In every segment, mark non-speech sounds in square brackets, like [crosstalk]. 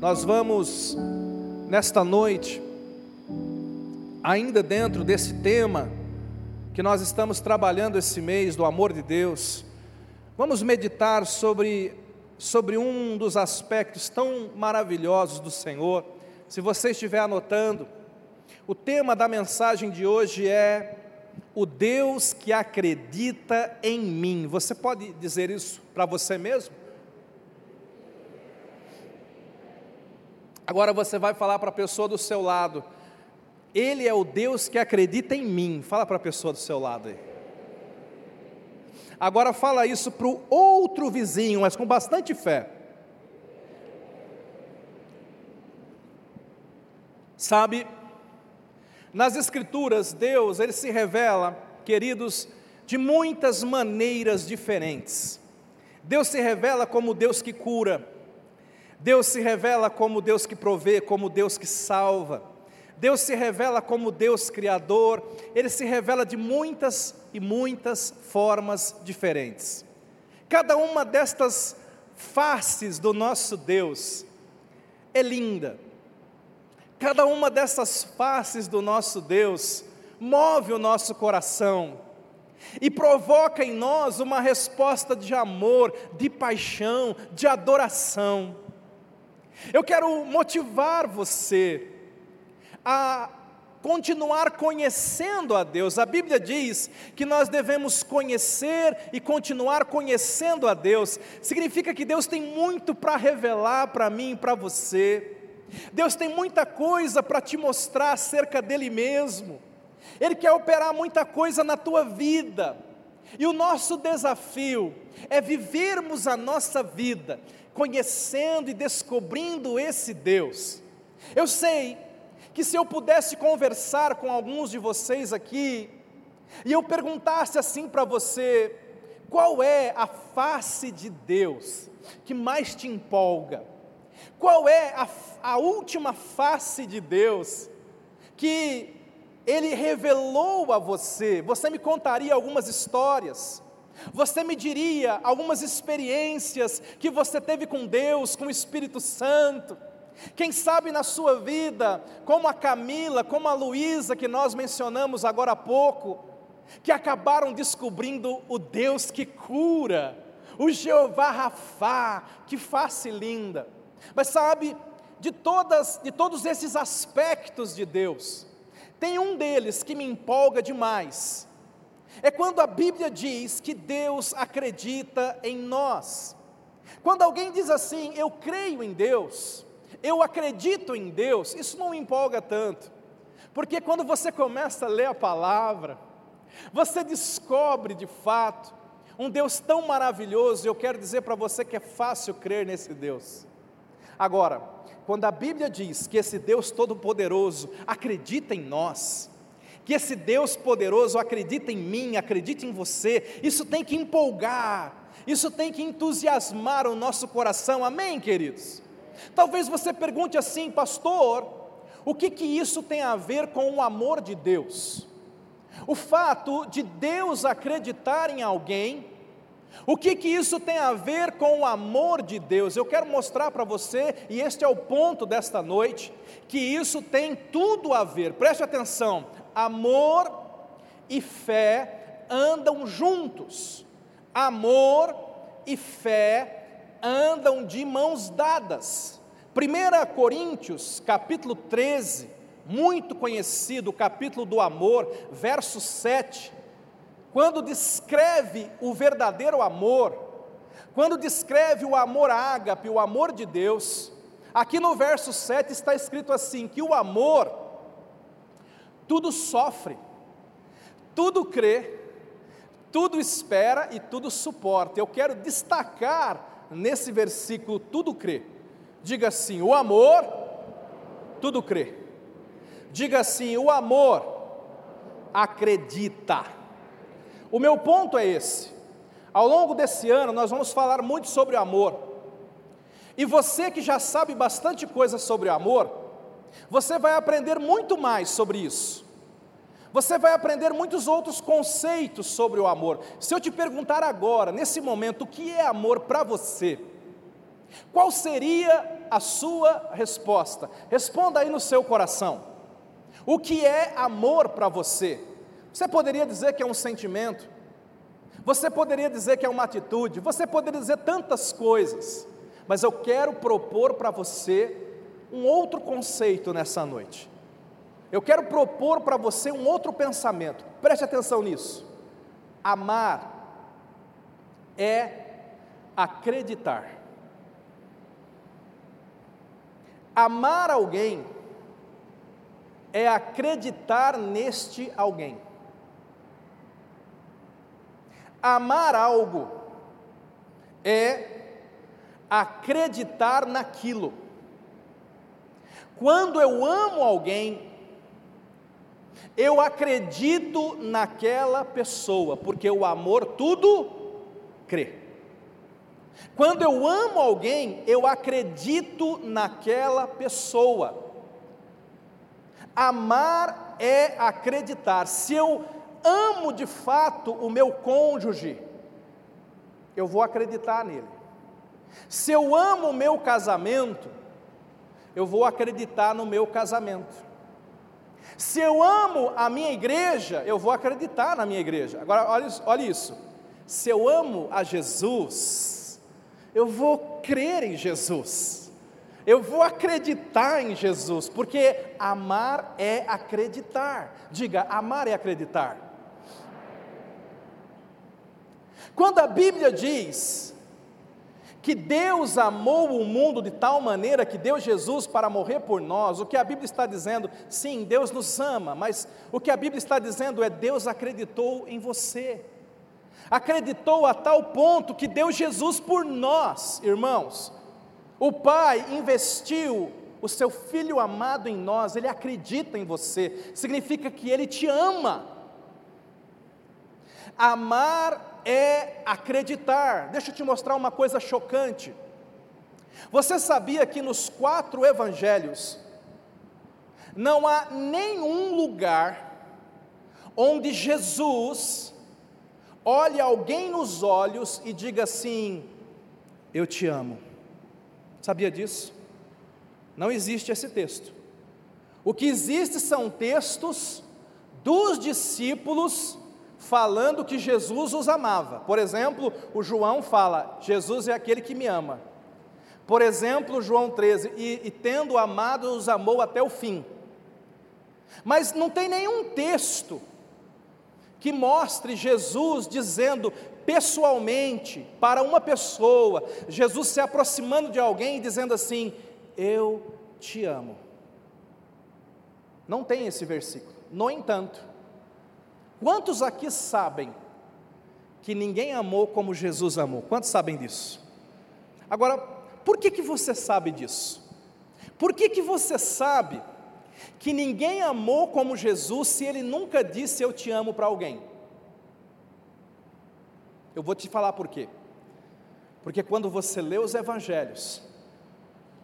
nós vamos, nesta noite, ainda dentro desse tema que nós estamos trabalhando esse mês do amor de Deus, vamos meditar sobre, sobre um dos aspectos tão maravilhosos do Senhor. Se você estiver anotando, o tema da mensagem de hoje é o Deus que acredita em mim. Você pode dizer isso para você mesmo? Agora você vai falar para a pessoa do seu lado. Ele é o Deus que acredita em mim. Fala para a pessoa do seu lado aí. Agora fala isso para o outro vizinho, mas com bastante fé. Sabe, nas Escrituras, Deus, Ele se revela, queridos, de muitas maneiras diferentes. Deus se revela como Deus que cura, Deus se revela como Deus que provê, como Deus que salva. Deus se revela como Deus criador, ele se revela de muitas e muitas formas diferentes. Cada uma destas faces do nosso Deus é linda. Cada uma dessas faces do nosso Deus move o nosso coração e provoca em nós uma resposta de amor, de paixão, de adoração. Eu quero motivar você a continuar conhecendo a Deus. A Bíblia diz que nós devemos conhecer e continuar conhecendo a Deus. Significa que Deus tem muito para revelar para mim e para você. Deus tem muita coisa para te mostrar acerca dele mesmo. Ele quer operar muita coisa na tua vida. E o nosso desafio é vivermos a nossa vida conhecendo e descobrindo esse Deus. Eu sei que se eu pudesse conversar com alguns de vocês aqui, e eu perguntasse assim para você: qual é a face de Deus que mais te empolga? Qual é a, a última face de Deus que Ele revelou a você? Você me contaria algumas histórias você me diria algumas experiências que você teve com Deus, com o Espírito Santo. Quem sabe na sua vida, como a Camila, como a Luísa, que nós mencionamos agora há pouco, que acabaram descobrindo o Deus que cura, o Jeová Rafá, que face linda. Mas sabe, de, todas, de todos esses aspectos de Deus, tem um deles que me empolga demais, é quando a Bíblia diz que Deus acredita em nós. Quando alguém diz assim, eu creio em Deus, eu acredito em Deus, isso não empolga tanto, porque quando você começa a ler a palavra, você descobre de fato um Deus tão maravilhoso, e eu quero dizer para você que é fácil crer nesse Deus. Agora, quando a Bíblia diz que esse Deus Todo-Poderoso acredita em nós, que esse Deus poderoso acredita em mim, acredita em você, isso tem que empolgar, isso tem que entusiasmar o nosso coração, amém, queridos? Talvez você pergunte assim, pastor, o que que isso tem a ver com o amor de Deus? O fato de Deus acreditar em alguém, o que que isso tem a ver com o amor de Deus? Eu quero mostrar para você, e este é o ponto desta noite, que isso tem tudo a ver, preste atenção, amor e fé andam juntos. Amor e fé andam de mãos dadas. 1 Coríntios, capítulo 13, muito conhecido, capítulo do amor, verso 7, quando descreve o verdadeiro amor, quando descreve o amor ágape, o amor de Deus, aqui no verso 7 está escrito assim: que o amor tudo sofre, tudo crê, tudo espera e tudo suporta. Eu quero destacar nesse versículo tudo crê. Diga assim: o amor, tudo crê. Diga assim: o amor acredita. O meu ponto é esse. Ao longo desse ano, nós vamos falar muito sobre o amor. E você que já sabe bastante coisa sobre o amor, você vai aprender muito mais sobre isso. Você vai aprender muitos outros conceitos sobre o amor. Se eu te perguntar agora, nesse momento, o que é amor para você? Qual seria a sua resposta? Responda aí no seu coração. O que é amor para você? Você poderia dizer que é um sentimento, você poderia dizer que é uma atitude, você poderia dizer tantas coisas, mas eu quero propor para você um outro conceito nessa noite. Eu quero propor para você um outro pensamento, preste atenção nisso. Amar é acreditar. Amar alguém é acreditar neste alguém. Amar algo é acreditar naquilo. Quando eu amo alguém, eu acredito naquela pessoa, porque o amor tudo crê. Quando eu amo alguém, eu acredito naquela pessoa. Amar é acreditar. Se eu amo de fato o meu cônjuge, eu vou acreditar nele. Se eu amo o meu casamento, eu vou acreditar no meu casamento. Se eu amo a minha igreja, eu vou acreditar na minha igreja. Agora, olha, olha isso. Se eu amo a Jesus, eu vou crer em Jesus. Eu vou acreditar em Jesus, porque amar é acreditar. Diga, amar é acreditar. Quando a Bíblia diz que Deus amou o mundo de tal maneira que deu Jesus para morrer por nós, o que a Bíblia está dizendo, sim, Deus nos ama, mas o que a Bíblia está dizendo é Deus acreditou em você. Acreditou a tal ponto que deu Jesus por nós, irmãos. O Pai investiu o seu filho amado em nós, ele acredita em você, significa que ele te ama. Amar é acreditar. Deixa eu te mostrar uma coisa chocante. Você sabia que nos quatro evangelhos não há nenhum lugar onde Jesus olhe alguém nos olhos e diga assim: Eu te amo. Sabia disso? Não existe esse texto. O que existe são textos dos discípulos falando que Jesus os amava. Por exemplo, o João fala: Jesus é aquele que me ama. Por exemplo, João 13: e, e tendo amado, os amou até o fim. Mas não tem nenhum texto que mostre Jesus dizendo pessoalmente para uma pessoa, Jesus se aproximando de alguém e dizendo assim: Eu te amo. Não tem esse versículo. No entanto, Quantos aqui sabem que ninguém amou como Jesus amou? Quantos sabem disso? Agora, por que, que você sabe disso? Por que, que você sabe que ninguém amou como Jesus se ele nunca disse eu te amo para alguém? Eu vou te falar por quê. Porque quando você lê os evangelhos,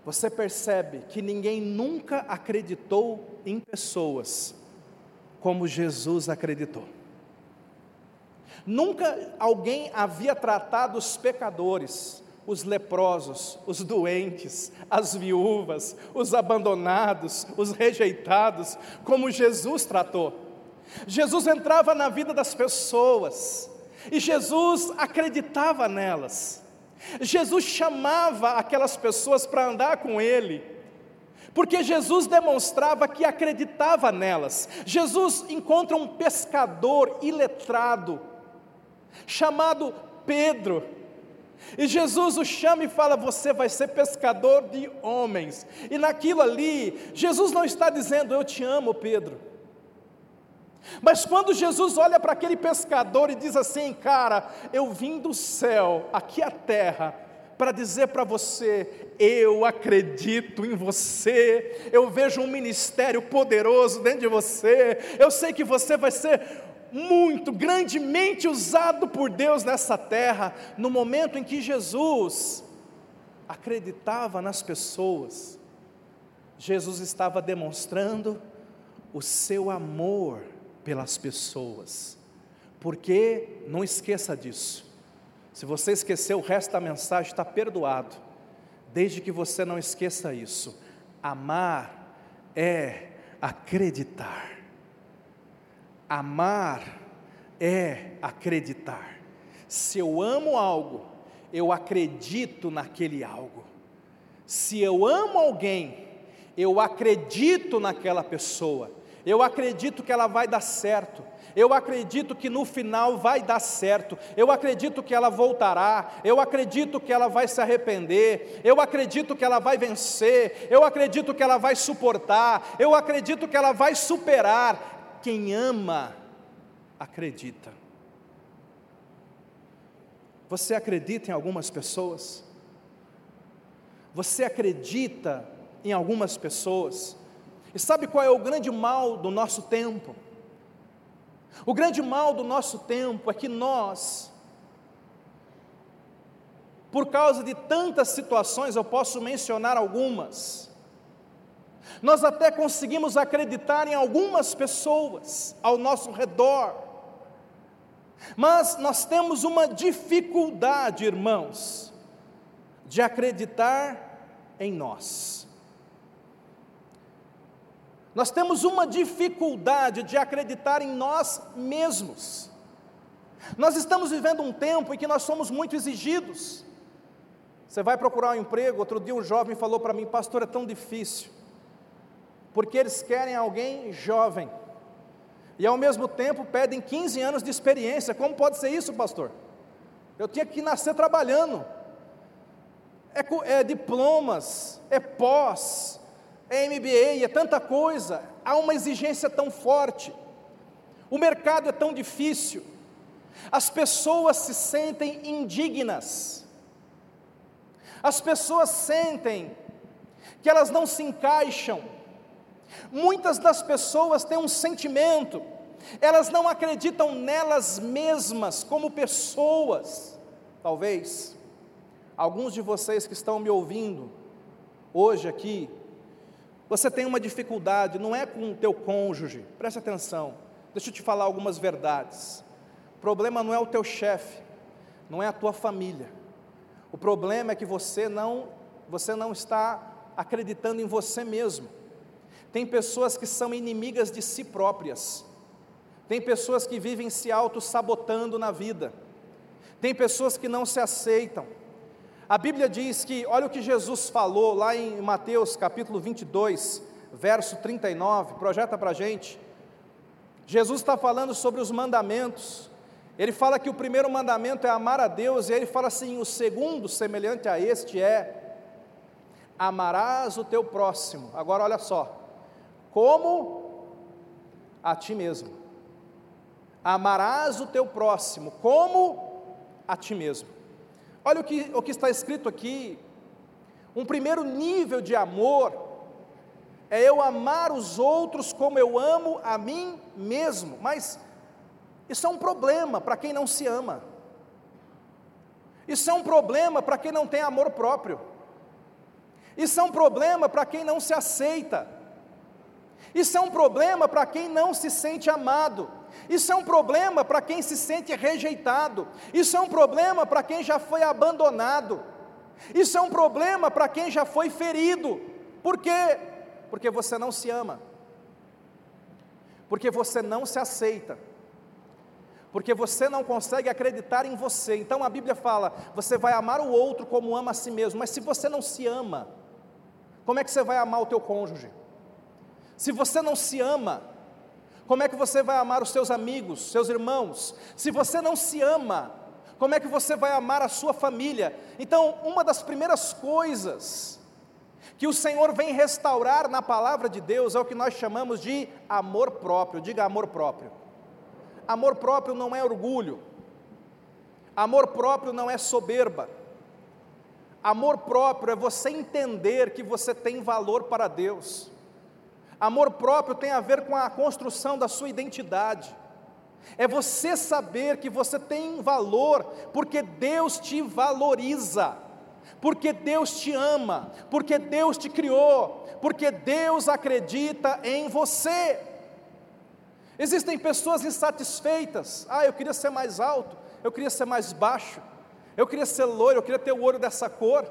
você percebe que ninguém nunca acreditou em pessoas como Jesus acreditou. Nunca alguém havia tratado os pecadores, os leprosos, os doentes, as viúvas, os abandonados, os rejeitados, como Jesus tratou. Jesus entrava na vida das pessoas e Jesus acreditava nelas. Jesus chamava aquelas pessoas para andar com Ele porque Jesus demonstrava que acreditava nelas. Jesus encontra um pescador iletrado, chamado Pedro, e Jesus o chama e fala: Você vai ser pescador de homens. E naquilo ali, Jesus não está dizendo: Eu te amo, Pedro. Mas quando Jesus olha para aquele pescador e diz assim: Cara, eu vim do céu, aqui à terra, para dizer para você: eu acredito em você, eu vejo um ministério poderoso dentro de você, eu sei que você vai ser muito, grandemente usado por Deus nessa terra, no momento em que Jesus acreditava nas pessoas, Jesus estava demonstrando o seu amor pelas pessoas, porque, não esqueça disso, se você esqueceu, o resto da mensagem está perdoado. Desde que você não esqueça isso. Amar é acreditar. Amar é acreditar. Se eu amo algo, eu acredito naquele algo. Se eu amo alguém, eu acredito naquela pessoa. Eu acredito que ela vai dar certo. Eu acredito que no final vai dar certo. Eu acredito que ela voltará. Eu acredito que ela vai se arrepender. Eu acredito que ela vai vencer. Eu acredito que ela vai suportar. Eu acredito que ela vai superar. Quem ama, acredita. Você acredita em algumas pessoas? Você acredita em algumas pessoas? E sabe qual é o grande mal do nosso tempo? O grande mal do nosso tempo é que nós, por causa de tantas situações, eu posso mencionar algumas, nós até conseguimos acreditar em algumas pessoas ao nosso redor, mas nós temos uma dificuldade, irmãos, de acreditar em nós. Nós temos uma dificuldade de acreditar em nós mesmos. Nós estamos vivendo um tempo em que nós somos muito exigidos. Você vai procurar um emprego, outro dia um jovem falou para mim, pastor, é tão difícil, porque eles querem alguém jovem, e ao mesmo tempo pedem 15 anos de experiência, como pode ser isso, pastor? Eu tinha que nascer trabalhando, é, é diplomas, é pós, é MBA, é tanta coisa, há uma exigência tão forte, o mercado é tão difícil, as pessoas se sentem indignas, as pessoas sentem que elas não se encaixam, muitas das pessoas têm um sentimento, elas não acreditam nelas mesmas como pessoas, talvez, alguns de vocês que estão me ouvindo hoje aqui, você tem uma dificuldade, não é com o teu cônjuge, preste atenção, deixa eu te falar algumas verdades. O problema não é o teu chefe, não é a tua família. O problema é que você não, você não está acreditando em você mesmo. Tem pessoas que são inimigas de si próprias. Tem pessoas que vivem se auto-sabotando na vida. Tem pessoas que não se aceitam. A Bíblia diz que, olha o que Jesus falou lá em Mateus capítulo 22, verso 39, projeta para a gente. Jesus está falando sobre os mandamentos. Ele fala que o primeiro mandamento é amar a Deus, e ele fala assim: o segundo, semelhante a este, é amarás o teu próximo. Agora olha só, como a ti mesmo. Amarás o teu próximo, como a ti mesmo. Olha o que, o que está escrito aqui. Um primeiro nível de amor é eu amar os outros como eu amo a mim mesmo. Mas isso é um problema para quem não se ama. Isso é um problema para quem não tem amor próprio. Isso é um problema para quem não se aceita. Isso é um problema para quem não se sente amado. Isso é um problema para quem se sente rejeitado. Isso é um problema para quem já foi abandonado. Isso é um problema para quem já foi ferido. Por quê? Porque você não se ama. Porque você não se aceita. Porque você não consegue acreditar em você. Então a Bíblia fala: você vai amar o outro como ama a si mesmo. Mas se você não se ama, como é que você vai amar o teu cônjuge? Se você não se ama, como é que você vai amar os seus amigos, seus irmãos? Se você não se ama, como é que você vai amar a sua família? Então, uma das primeiras coisas que o Senhor vem restaurar na palavra de Deus é o que nós chamamos de amor próprio. Diga amor próprio. Amor próprio não é orgulho. Amor próprio não é soberba. Amor próprio é você entender que você tem valor para Deus. Amor próprio tem a ver com a construção da sua identidade. É você saber que você tem valor, porque Deus te valoriza, porque Deus te ama, porque Deus te criou, porque Deus acredita em você. Existem pessoas insatisfeitas. Ah, eu queria ser mais alto, eu queria ser mais baixo, eu queria ser loiro, eu queria ter o olho dessa cor.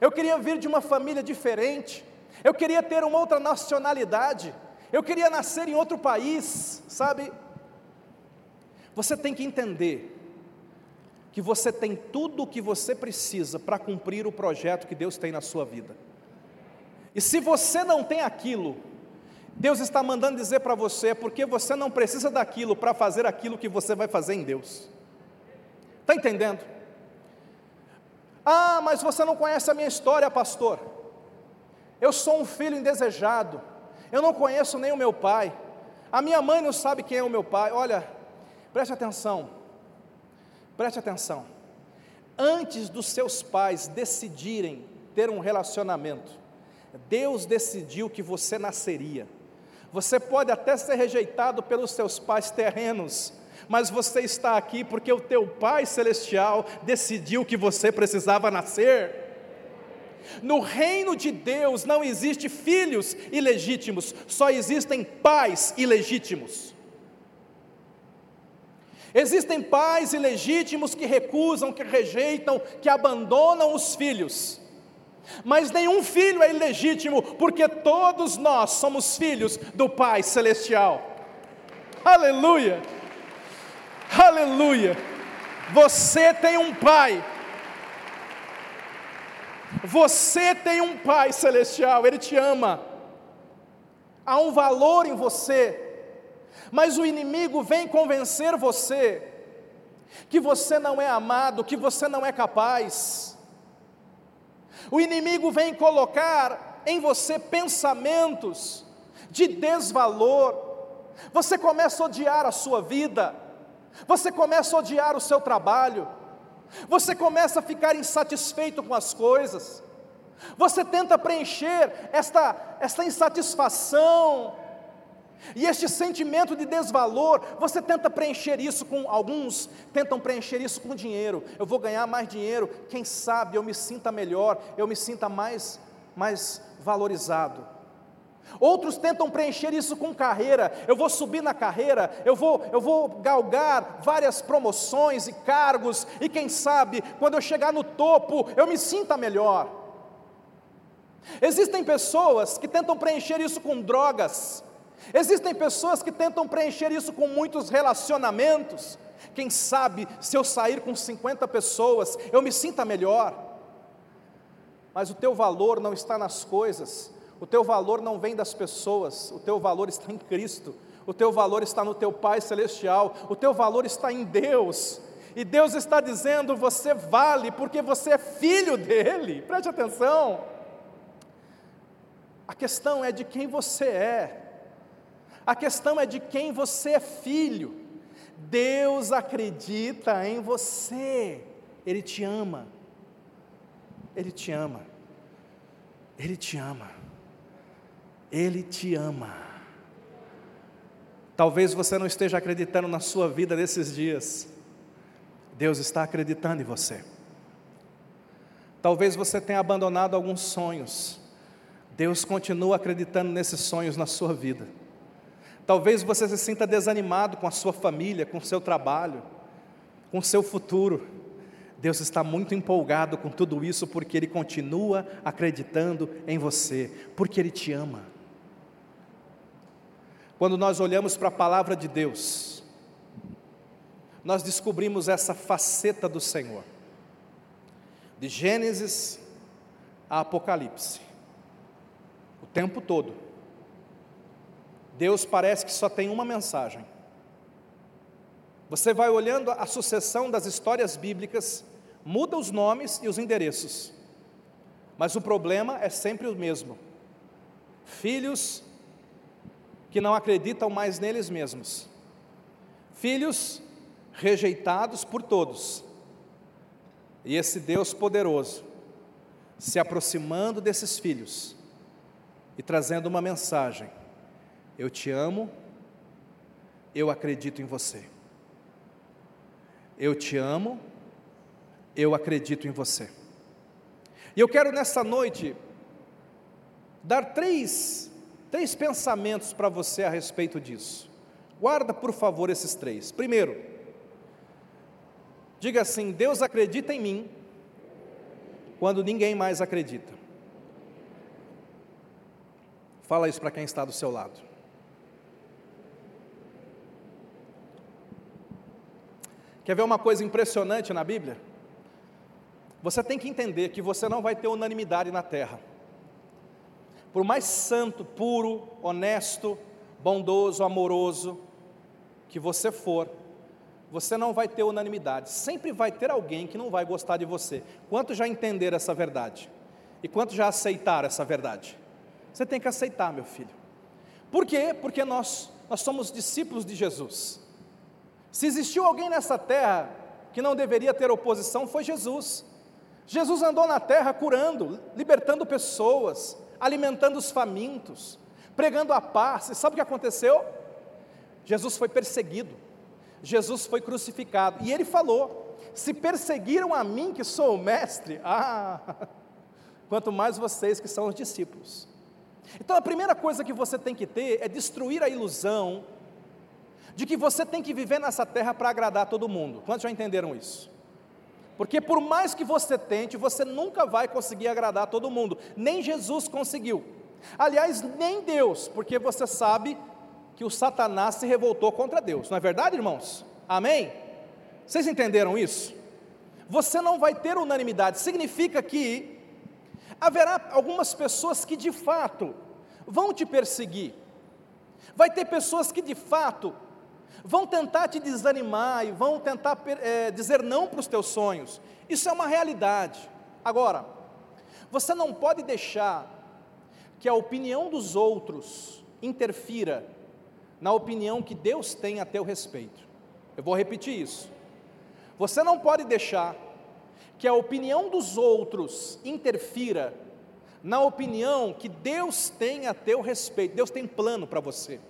eu queria vir de uma família diferente, eu queria ter uma outra nacionalidade, eu queria nascer em outro país, sabe? Você tem que entender que você tem tudo o que você precisa para cumprir o projeto que Deus tem na sua vida. E se você não tem aquilo, Deus está mandando dizer para você, é porque você não precisa daquilo para fazer aquilo que você vai fazer em Deus. Está entendendo? Ah, mas você não conhece a minha história, pastor. Eu sou um filho indesejado. Eu não conheço nem o meu pai. A minha mãe não sabe quem é o meu pai. Olha, preste atenção. Preste atenção. Antes dos seus pais decidirem ter um relacionamento, Deus decidiu que você nasceria. Você pode até ser rejeitado pelos seus pais terrenos, mas você está aqui porque o teu Pai celestial decidiu que você precisava nascer. No reino de Deus não existe filhos ilegítimos, só existem pais ilegítimos. Existem pais ilegítimos que recusam, que rejeitam, que abandonam os filhos. Mas nenhum filho é ilegítimo, porque todos nós somos filhos do Pai Celestial. Aleluia! Aleluia! Você tem um Pai. Você tem um Pai Celestial, Ele te ama. Há um valor em você. Mas o inimigo vem convencer você que você não é amado, que você não é capaz o inimigo vem colocar em você pensamentos de desvalor. Você começa a odiar a sua vida, você começa a odiar o seu trabalho, você começa a ficar insatisfeito com as coisas, você tenta preencher esta, esta insatisfação e este sentimento de desvalor, você tenta preencher isso com alguns, tentam preencher isso com dinheiro. Eu vou ganhar mais dinheiro, quem sabe eu me sinta melhor, eu me sinta mais mais valorizado. Outros tentam preencher isso com carreira. Eu vou subir na carreira, eu vou, eu vou galgar várias promoções e cargos, e quem sabe, quando eu chegar no topo, eu me sinta melhor. Existem pessoas que tentam preencher isso com drogas, Existem pessoas que tentam preencher isso com muitos relacionamentos. Quem sabe, se eu sair com 50 pessoas, eu me sinta melhor. Mas o teu valor não está nas coisas, o teu valor não vem das pessoas, o teu valor está em Cristo, o teu valor está no teu Pai Celestial, o teu valor está em Deus. E Deus está dizendo: você vale porque você é filho dele. [laughs] Preste atenção. A questão é de quem você é. A questão é de quem você é filho. Deus acredita em você. Ele te ama. Ele te ama. Ele te ama. Ele te ama. Talvez você não esteja acreditando na sua vida nesses dias. Deus está acreditando em você. Talvez você tenha abandonado alguns sonhos. Deus continua acreditando nesses sonhos na sua vida. Talvez você se sinta desanimado com a sua família, com o seu trabalho, com o seu futuro. Deus está muito empolgado com tudo isso porque Ele continua acreditando em você, porque Ele te ama. Quando nós olhamos para a palavra de Deus, nós descobrimos essa faceta do Senhor, de Gênesis a Apocalipse, o tempo todo. Deus parece que só tem uma mensagem. Você vai olhando a sucessão das histórias bíblicas, muda os nomes e os endereços, mas o problema é sempre o mesmo: filhos que não acreditam mais neles mesmos, filhos rejeitados por todos, e esse Deus poderoso se aproximando desses filhos e trazendo uma mensagem eu te amo, eu acredito em você. Eu te amo, eu acredito em você. E eu quero nessa noite dar três, três pensamentos para você a respeito disso. Guarda, por favor, esses três. Primeiro, diga assim: Deus acredita em mim, quando ninguém mais acredita. Fala isso para quem está do seu lado. Quer ver uma coisa impressionante na Bíblia? Você tem que entender que você não vai ter unanimidade na terra. Por mais santo, puro, honesto, bondoso, amoroso que você for, você não vai ter unanimidade. Sempre vai ter alguém que não vai gostar de você. Quanto já entenderam essa verdade? E quanto já aceitaram essa verdade? Você tem que aceitar, meu filho. Por quê? Porque nós, nós somos discípulos de Jesus. Se existiu alguém nessa terra que não deveria ter oposição, foi Jesus. Jesus andou na terra curando, libertando pessoas, alimentando os famintos, pregando a paz. E sabe o que aconteceu? Jesus foi perseguido, Jesus foi crucificado. E ele falou: Se perseguiram a mim, que sou o mestre, [laughs] ah, quanto mais vocês que são os discípulos. Então a primeira coisa que você tem que ter é destruir a ilusão de que você tem que viver nessa terra para agradar todo mundo. Quantos já entenderam isso? Porque por mais que você tente, você nunca vai conseguir agradar todo mundo. Nem Jesus conseguiu. Aliás, nem Deus, porque você sabe que o Satanás se revoltou contra Deus. Não é verdade, irmãos? Amém? Vocês entenderam isso? Você não vai ter unanimidade. Significa que haverá algumas pessoas que de fato vão te perseguir. Vai ter pessoas que de fato vão tentar te desanimar e vão tentar é, dizer não para os teus sonhos. Isso é uma realidade. Agora, você não pode deixar que a opinião dos outros interfira na opinião que Deus tem a teu respeito. Eu vou repetir isso. Você não pode deixar que a opinião dos outros interfira na opinião que Deus tem a teu respeito. Deus tem plano para você.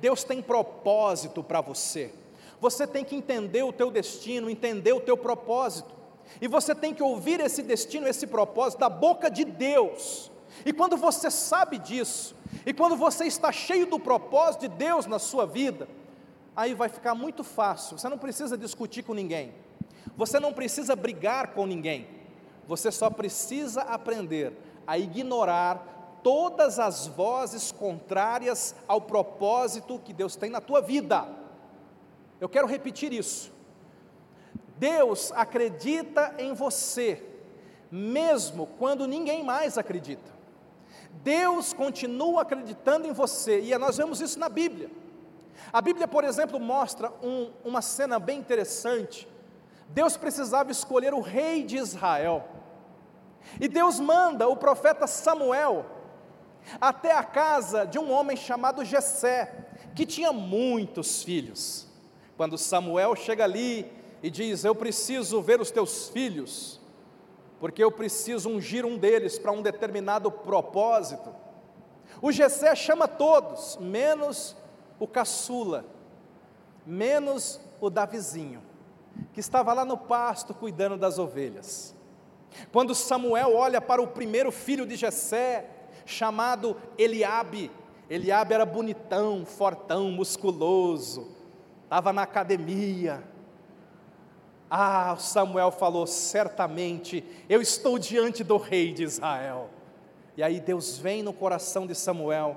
Deus tem propósito para você. Você tem que entender o teu destino, entender o teu propósito. E você tem que ouvir esse destino, esse propósito da boca de Deus. E quando você sabe disso, e quando você está cheio do propósito de Deus na sua vida, aí vai ficar muito fácil. Você não precisa discutir com ninguém. Você não precisa brigar com ninguém. Você só precisa aprender a ignorar todas as vozes contrárias ao propósito que Deus tem na tua vida. Eu quero repetir isso. Deus acredita em você, mesmo quando ninguém mais acredita. Deus continua acreditando em você, e nós vemos isso na Bíblia. A Bíblia, por exemplo, mostra um, uma cena bem interessante. Deus precisava escolher o rei de Israel, e Deus manda o profeta Samuel até a casa de um homem chamado Jessé, que tinha muitos filhos. Quando Samuel chega ali e diz: "Eu preciso ver os teus filhos, porque eu preciso ungir um deles para um determinado propósito". O Jessé chama todos, menos o caçula, menos o Davizinho, que estava lá no pasto cuidando das ovelhas. Quando Samuel olha para o primeiro filho de Jessé, chamado Eliabe. Eliabe era bonitão, fortão, musculoso, estava na academia. Ah, Samuel falou: certamente eu estou diante do rei de Israel. E aí Deus vem no coração de Samuel,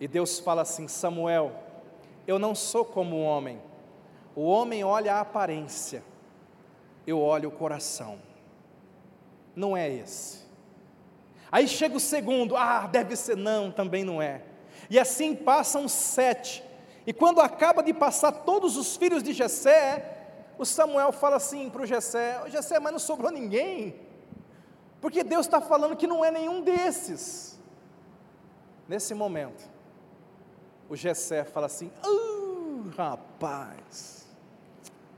e Deus fala assim: Samuel, eu não sou como o homem, o homem olha a aparência, eu olho o coração, não é esse. Aí chega o segundo, ah, deve ser não, também não é. E assim passam sete. E quando acaba de passar todos os filhos de Jessé, o Samuel fala assim para o Jessé, Jessé, mas não sobrou ninguém. Porque Deus está falando que não é nenhum desses. Nesse momento, o Jessé fala assim, uh, rapaz,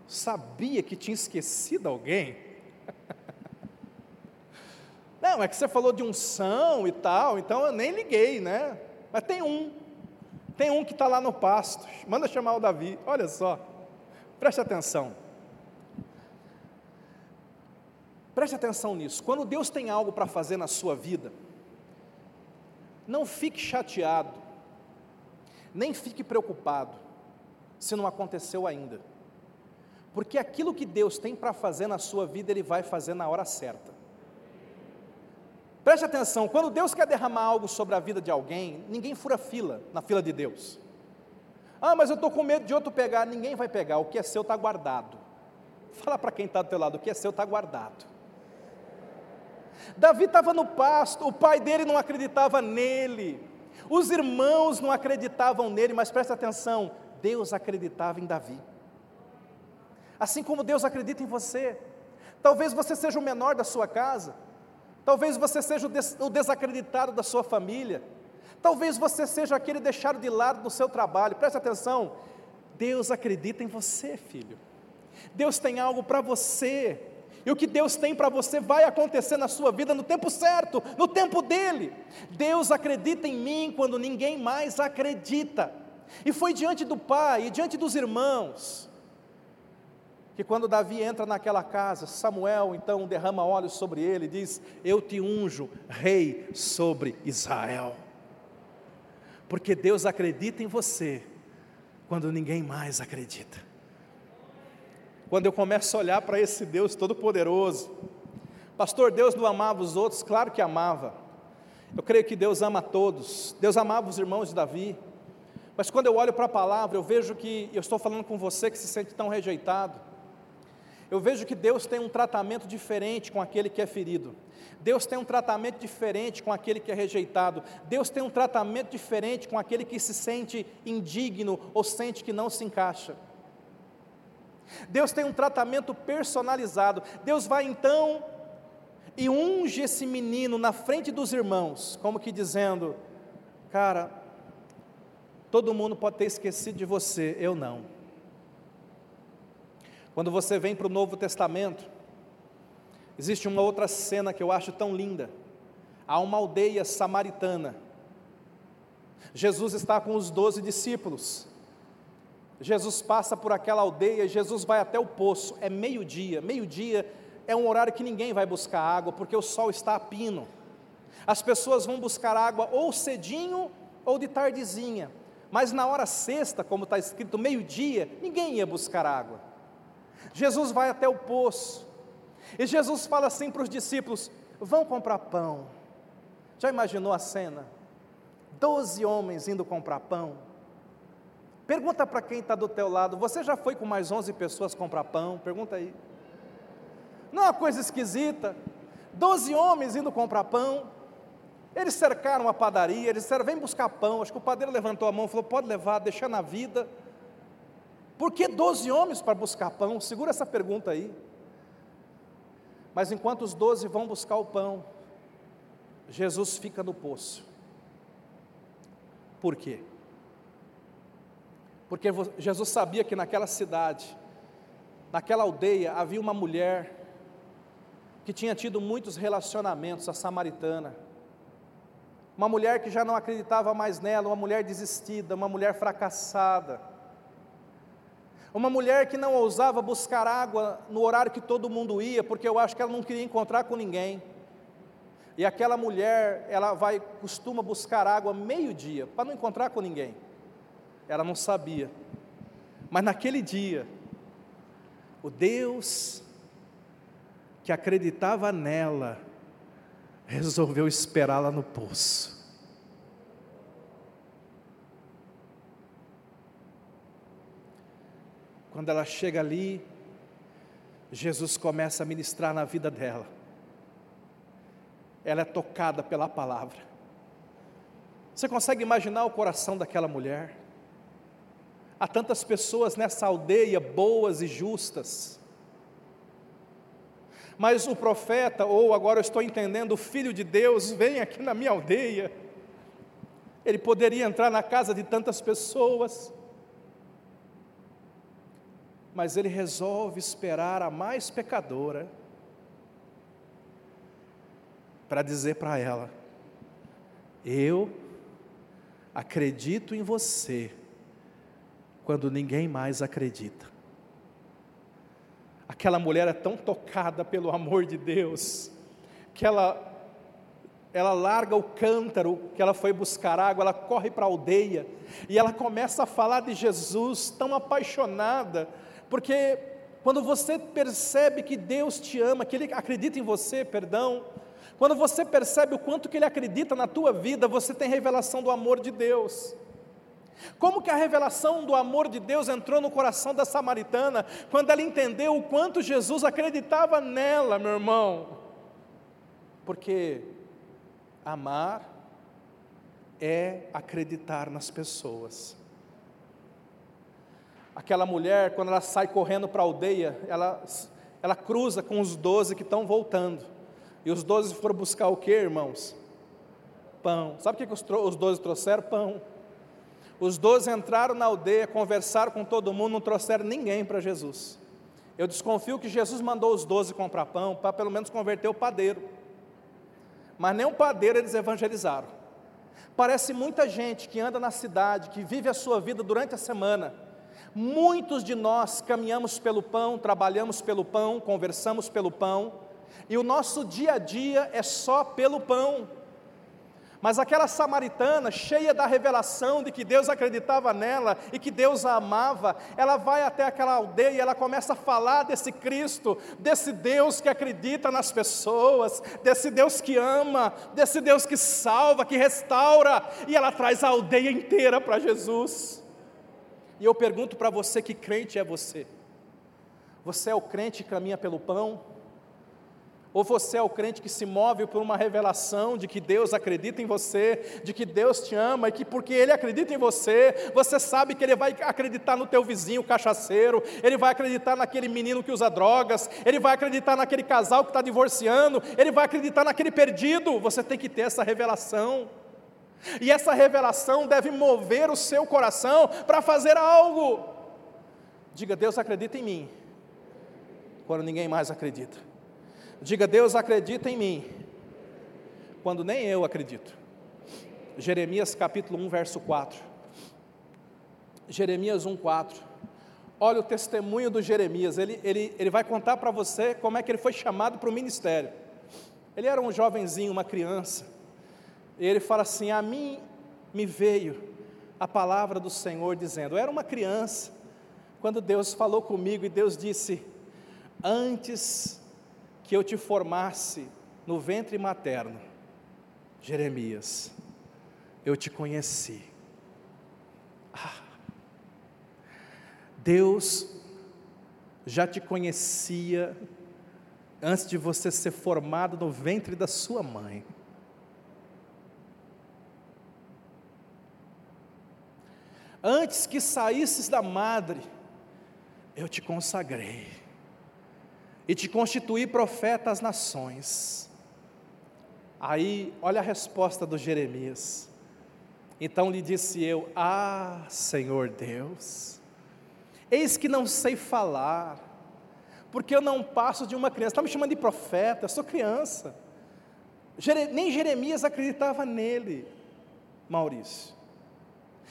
sabia que tinha esquecido alguém? Não, é que você falou de unção e tal, então eu nem liguei, né? Mas tem um, tem um que está lá no pasto, manda chamar o Davi, olha só, preste atenção. Preste atenção nisso, quando Deus tem algo para fazer na sua vida, não fique chateado, nem fique preocupado, se não aconteceu ainda, porque aquilo que Deus tem para fazer na sua vida, Ele vai fazer na hora certa. Preste atenção, quando Deus quer derramar algo sobre a vida de alguém, ninguém fura fila na fila de Deus. Ah, mas eu estou com medo de outro pegar. Ninguém vai pegar, o que é seu está guardado. Fala para quem está do teu lado, o que é seu está guardado. Davi estava no pasto, o pai dele não acreditava nele, os irmãos não acreditavam nele, mas presta atenção, Deus acreditava em Davi. Assim como Deus acredita em você. Talvez você seja o menor da sua casa, talvez você seja o, des o desacreditado da sua família, talvez você seja aquele deixado de lado no seu trabalho. Preste atenção, Deus acredita em você, filho. Deus tem algo para você. E o que Deus tem para você vai acontecer na sua vida no tempo certo, no tempo dele. Deus acredita em mim quando ninguém mais acredita. E foi diante do pai e diante dos irmãos que quando Davi entra naquela casa, Samuel então derrama óleo sobre ele e diz: Eu te unjo, rei sobre Israel. Porque Deus acredita em você quando ninguém mais acredita. Quando eu começo a olhar para esse Deus todo-poderoso, Pastor, Deus não amava os outros? Claro que amava. Eu creio que Deus ama todos. Deus amava os irmãos de Davi. Mas quando eu olho para a palavra, eu vejo que eu estou falando com você que se sente tão rejeitado. Eu vejo que Deus tem um tratamento diferente com aquele que é ferido. Deus tem um tratamento diferente com aquele que é rejeitado. Deus tem um tratamento diferente com aquele que se sente indigno ou sente que não se encaixa. Deus tem um tratamento personalizado. Deus vai então e unge esse menino na frente dos irmãos, como que dizendo: Cara, todo mundo pode ter esquecido de você, eu não. Quando você vem para o Novo Testamento, existe uma outra cena que eu acho tão linda. Há uma aldeia samaritana. Jesus está com os doze discípulos. Jesus passa por aquela aldeia Jesus vai até o poço. É meio-dia. Meio-dia é um horário que ninguém vai buscar água, porque o sol está a pino. As pessoas vão buscar água ou cedinho ou de tardezinha. Mas na hora sexta, como está escrito meio-dia, ninguém ia buscar água. Jesus vai até o poço, e Jesus fala assim para os discípulos: vão comprar pão. Já imaginou a cena? Doze homens indo comprar pão. Pergunta para quem está do teu lado: você já foi com mais onze pessoas comprar pão? Pergunta aí. Não é uma coisa esquisita? Doze homens indo comprar pão. Eles cercaram a padaria, eles disseram: vem buscar pão. Acho que o padeiro levantou a mão e falou: pode levar, deixa na vida. Por que doze homens para buscar pão? Segura essa pergunta aí. Mas enquanto os doze vão buscar o pão, Jesus fica no poço. Por quê? Porque Jesus sabia que naquela cidade, naquela aldeia, havia uma mulher que tinha tido muitos relacionamentos, a samaritana. Uma mulher que já não acreditava mais nela, uma mulher desistida, uma mulher fracassada uma mulher que não ousava buscar água no horário que todo mundo ia, porque eu acho que ela não queria encontrar com ninguém. E aquela mulher, ela vai, costuma buscar água meio-dia, para não encontrar com ninguém. Ela não sabia. Mas naquele dia, o Deus que acreditava nela, resolveu esperá-la no poço. Quando ela chega ali, Jesus começa a ministrar na vida dela. Ela é tocada pela palavra. Você consegue imaginar o coração daquela mulher? Há tantas pessoas nessa aldeia boas e justas. Mas o profeta, ou agora eu estou entendendo, o filho de Deus, vem aqui na minha aldeia. Ele poderia entrar na casa de tantas pessoas, mas ele resolve esperar a mais pecadora para dizer para ela: Eu acredito em você quando ninguém mais acredita. Aquela mulher é tão tocada pelo amor de Deus que ela ela larga o cântaro que ela foi buscar água, ela corre para a aldeia e ela começa a falar de Jesus, tão apaixonada, porque quando você percebe que Deus te ama, que Ele acredita em você, perdão, Quando você percebe o quanto que Ele acredita na tua vida, você tem revelação do amor de Deus. Como que a revelação do amor de Deus entrou no coração da samaritana, quando ela entendeu o quanto Jesus acreditava nela, meu irmão? Porque amar é acreditar nas pessoas. Aquela mulher, quando ela sai correndo para a aldeia, ela, ela cruza com os doze que estão voltando. E os doze foram buscar o que, irmãos? Pão. Sabe o que, que os doze trouxeram? Pão. Os doze entraram na aldeia, conversaram com todo mundo, não trouxeram ninguém para Jesus. Eu desconfio que Jesus mandou os doze comprar pão para pelo menos converter o padeiro. Mas nem o padeiro eles evangelizaram. Parece muita gente que anda na cidade, que vive a sua vida durante a semana. Muitos de nós caminhamos pelo pão, trabalhamos pelo pão, conversamos pelo pão, e o nosso dia a dia é só pelo pão. Mas aquela samaritana, cheia da revelação de que Deus acreditava nela e que Deus a amava, ela vai até aquela aldeia e ela começa a falar desse Cristo, desse Deus que acredita nas pessoas, desse Deus que ama, desse Deus que salva, que restaura, e ela traz a aldeia inteira para Jesus. E eu pergunto para você: que crente é você? Você é o crente que caminha pelo pão? Ou você é o crente que se move por uma revelação de que Deus acredita em você, de que Deus te ama e que porque Ele acredita em você, você sabe que Ele vai acreditar no teu vizinho cachaceiro, Ele vai acreditar naquele menino que usa drogas, Ele vai acreditar naquele casal que está divorciando, Ele vai acreditar naquele perdido. Você tem que ter essa revelação. E essa revelação deve mover o seu coração para fazer algo. Diga, Deus acredita em mim, quando ninguém mais acredita. Diga, Deus acredita em mim, quando nem eu acredito. Jeremias capítulo 1, verso 4. Jeremias 1, 4. Olha o testemunho do Jeremias, ele, ele, ele vai contar para você como é que ele foi chamado para o ministério. Ele era um jovenzinho, uma criança, e ele fala assim: A mim me veio a palavra do Senhor dizendo, eu era uma criança, quando Deus falou comigo e Deus disse: Antes que eu te formasse no ventre materno, Jeremias, eu te conheci. Ah, Deus já te conhecia antes de você ser formado no ventre da sua mãe. Antes que saísses da madre, eu te consagrei e te constituí profeta às nações. Aí, olha a resposta do Jeremias. Então lhe disse eu: Ah, Senhor Deus, eis que não sei falar, porque eu não passo de uma criança. Está me chamando de profeta, eu sou criança. Nem Jeremias acreditava nele, Maurício.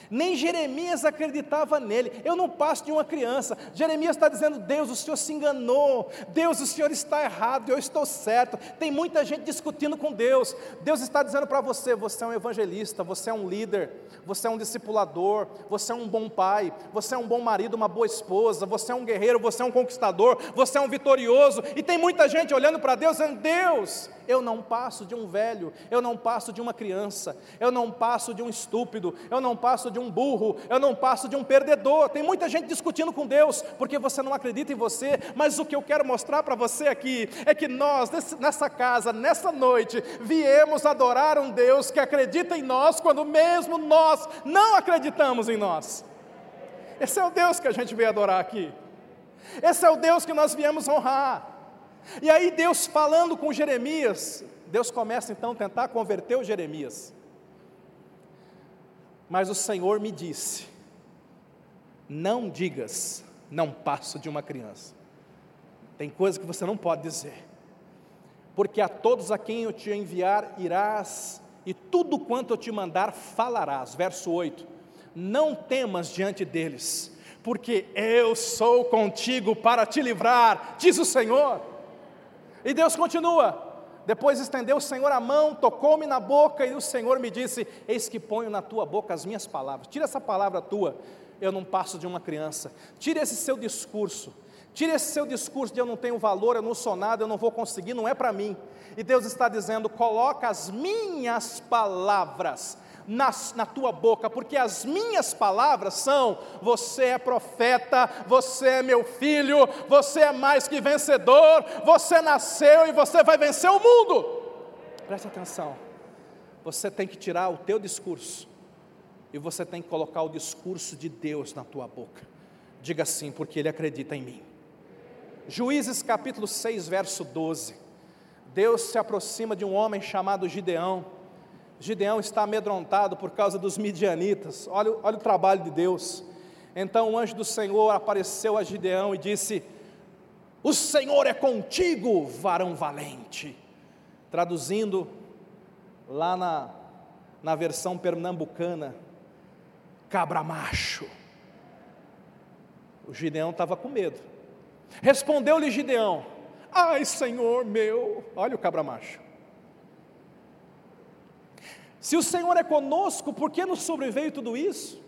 Nem Jeremias acreditava nele. Eu não passo de uma criança. Jeremias está dizendo: Deus, o Senhor se enganou. Deus, o Senhor está errado. Eu estou certo. Tem muita gente discutindo com Deus. Deus está dizendo para você: você é um evangelista, você é um líder, você é um discipulador, você é um bom pai, você é um bom marido, uma boa esposa, você é um guerreiro, você é um conquistador, você é um vitorioso. E tem muita gente olhando para Deus dizendo: Deus, eu não passo de um velho, eu não passo de uma criança, eu não passo de um estúpido, eu não passo de um burro, eu não passo de um perdedor. Tem muita gente discutindo com Deus porque você não acredita em você, mas o que eu quero mostrar para você aqui é que nós, nessa casa, nessa noite, viemos adorar um Deus que acredita em nós quando mesmo nós não acreditamos em nós. Esse é o Deus que a gente veio adorar aqui. Esse é o Deus que nós viemos honrar. E aí Deus falando com Jeremias, Deus começa então a tentar converter o Jeremias. Mas o Senhor me disse: Não digas, não passo de uma criança. Tem coisa que você não pode dizer. Porque a todos a quem eu te enviar irás, e tudo quanto eu te mandar falarás. Verso 8: Não temas diante deles, porque eu sou contigo para te livrar, diz o Senhor. E Deus continua. Depois estendeu o Senhor a mão, tocou-me na boca, e o Senhor me disse: Eis que ponho na tua boca as minhas palavras. Tira essa palavra tua, eu não passo de uma criança. Tira esse seu discurso. Tire esse seu discurso de eu não tenho valor, eu não sou nada, eu não vou conseguir, não é para mim. E Deus está dizendo: coloca as minhas palavras na, na, tua boca, porque as minhas palavras são: você é profeta, você é meu filho, você é mais que vencedor, você nasceu e você vai vencer o mundo. Preste atenção, você tem que tirar o teu discurso e você tem que colocar o discurso de Deus na tua boca. Diga assim, porque Ele acredita em mim. Juízes capítulo 6, verso 12. Deus se aproxima de um homem chamado Gideão. Gideão está amedrontado por causa dos midianitas. Olha, olha o trabalho de Deus. Então o anjo do Senhor apareceu a Gideão e disse: O Senhor é contigo, varão valente. Traduzindo lá na, na versão pernambucana, cabra macho. O Gideão estava com medo. Respondeu-lhe Gideão: Ai, Senhor meu, olha o cabra macho. Se o Senhor é conosco, por que nos sobreveio tudo isso?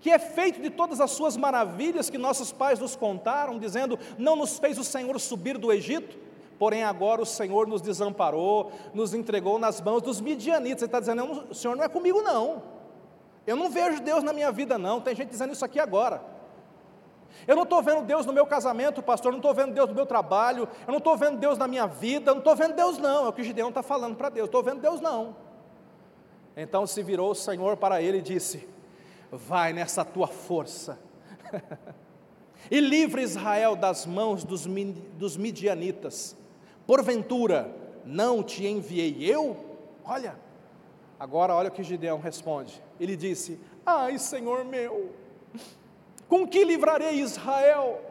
Que é feito de todas as suas maravilhas que nossos pais nos contaram, dizendo: Não nos fez o Senhor subir do Egito? Porém, agora o Senhor nos desamparou, nos entregou nas mãos dos midianitas. Ele está dizendo: O Senhor não é comigo, não. Eu não vejo Deus na minha vida, não. Tem gente dizendo isso aqui agora. Eu não estou vendo Deus no meu casamento, pastor, não estou vendo Deus no meu trabalho, eu não estou vendo Deus na minha vida, eu não estou vendo Deus não, é o que Gideão está falando para Deus, estou vendo Deus não. Então se virou o Senhor para ele e disse: Vai nessa tua força, [laughs] e livre Israel das mãos dos, dos midianitas, porventura não te enviei eu? Olha, agora olha o que Gideão responde, ele disse: Ai Senhor meu, com que livrarei Israel?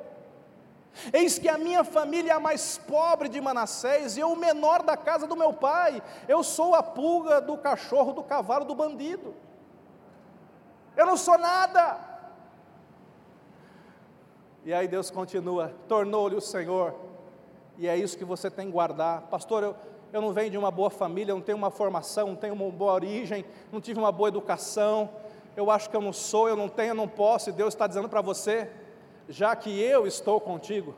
Eis que a minha família é a mais pobre de Manassés e eu o menor da casa do meu pai. Eu sou a pulga do cachorro, do cavalo, do bandido. Eu não sou nada. E aí Deus continua: tornou-lhe o Senhor, e é isso que você tem que guardar. Pastor, eu, eu não venho de uma boa família, não tenho uma formação, não tenho uma boa origem, não tive uma boa educação eu acho que eu não sou, eu não tenho, eu não posso, e Deus está dizendo para você, já que eu estou contigo,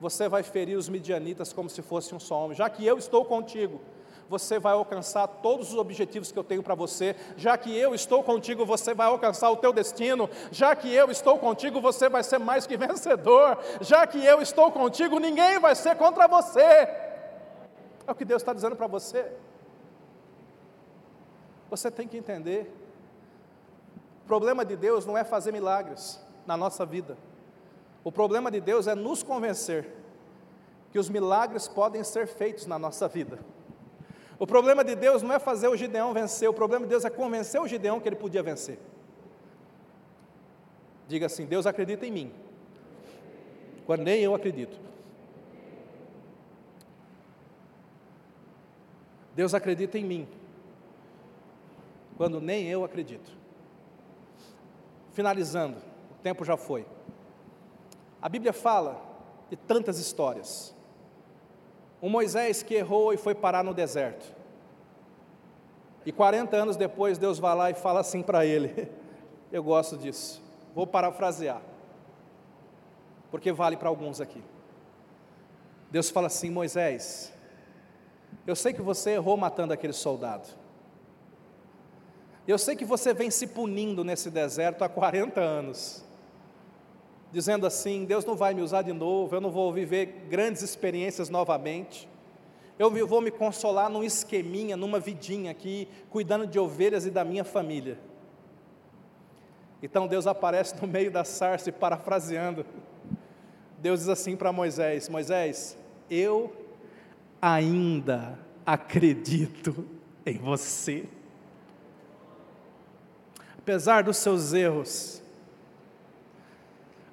você vai ferir os midianitas como se fosse um só homem, já que eu estou contigo, você vai alcançar todos os objetivos que eu tenho para você, já que eu estou contigo, você vai alcançar o teu destino, já que eu estou contigo, você vai ser mais que vencedor, já que eu estou contigo, ninguém vai ser contra você. É o que Deus está dizendo para você. Você tem que entender o problema de Deus não é fazer milagres na nossa vida. O problema de Deus é nos convencer que os milagres podem ser feitos na nossa vida. O problema de Deus não é fazer o Gideão vencer, o problema de Deus é convencer o Gideão que ele podia vencer. Diga assim: Deus acredita em mim, quando nem eu acredito. Deus acredita em mim, quando nem eu acredito. Finalizando, o tempo já foi. A Bíblia fala de tantas histórias. Um Moisés que errou e foi parar no deserto. E 40 anos depois, Deus vai lá e fala assim para ele: [laughs] Eu gosto disso. Vou parafrasear, porque vale para alguns aqui. Deus fala assim: Moisés, eu sei que você errou matando aquele soldado. Eu sei que você vem se punindo nesse deserto há 40 anos, dizendo assim: Deus não vai me usar de novo, eu não vou viver grandes experiências novamente, eu vou me consolar num esqueminha, numa vidinha aqui, cuidando de ovelhas e da minha família. Então Deus aparece no meio da sarça e parafraseando. Deus diz assim para Moisés: Moisés, eu ainda acredito em você apesar dos seus erros,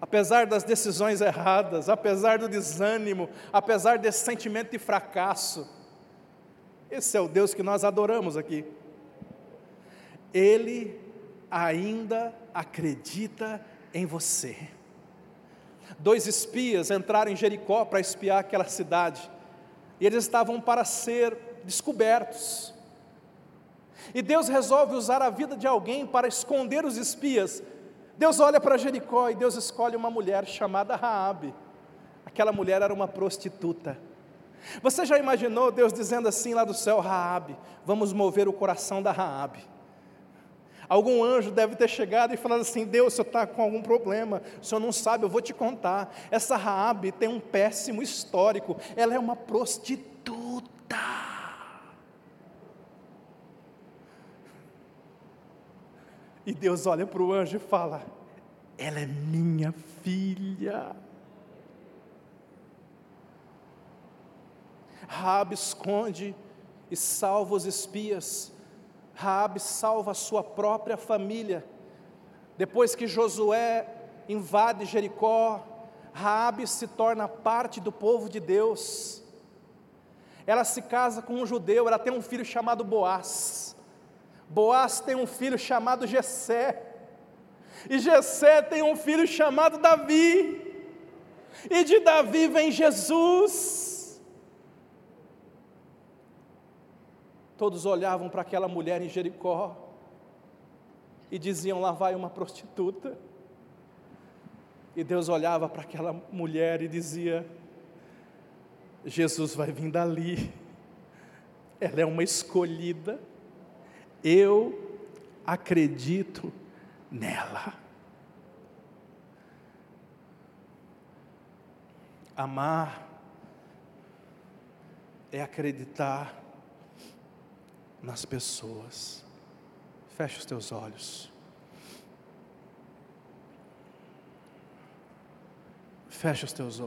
apesar das decisões erradas, apesar do desânimo, apesar desse sentimento de fracasso. Esse é o Deus que nós adoramos aqui. Ele ainda acredita em você. Dois espias entraram em Jericó para espiar aquela cidade, e eles estavam para ser descobertos. E Deus resolve usar a vida de alguém para esconder os espias. Deus olha para Jericó e Deus escolhe uma mulher chamada Raabe. Aquela mulher era uma prostituta. Você já imaginou Deus dizendo assim lá do céu, Raabe, vamos mover o coração da Raabe. Algum anjo deve ter chegado e falado assim: Deus, senhor está com algum problema, o senhor não sabe, eu vou te contar. Essa Raabe tem um péssimo histórico, ela é uma prostituta. E Deus olha para o anjo e fala: Ela é minha filha. Raabe esconde e salva os espias. Raabe salva a sua própria família. Depois que Josué invade Jericó, Raabe se torna parte do povo de Deus. Ela se casa com um judeu, ela tem um filho chamado Boaz. Boaz tem um filho chamado Jessé. E Jessé tem um filho chamado Davi. E de Davi vem Jesus. Todos olhavam para aquela mulher em Jericó e diziam: Lá vai uma prostituta. E Deus olhava para aquela mulher e dizia: Jesus vai vir dali, ela é uma escolhida, eu acredito nela. Amar é acreditar nas pessoas. Feche os teus olhos. Feche os teus olhos.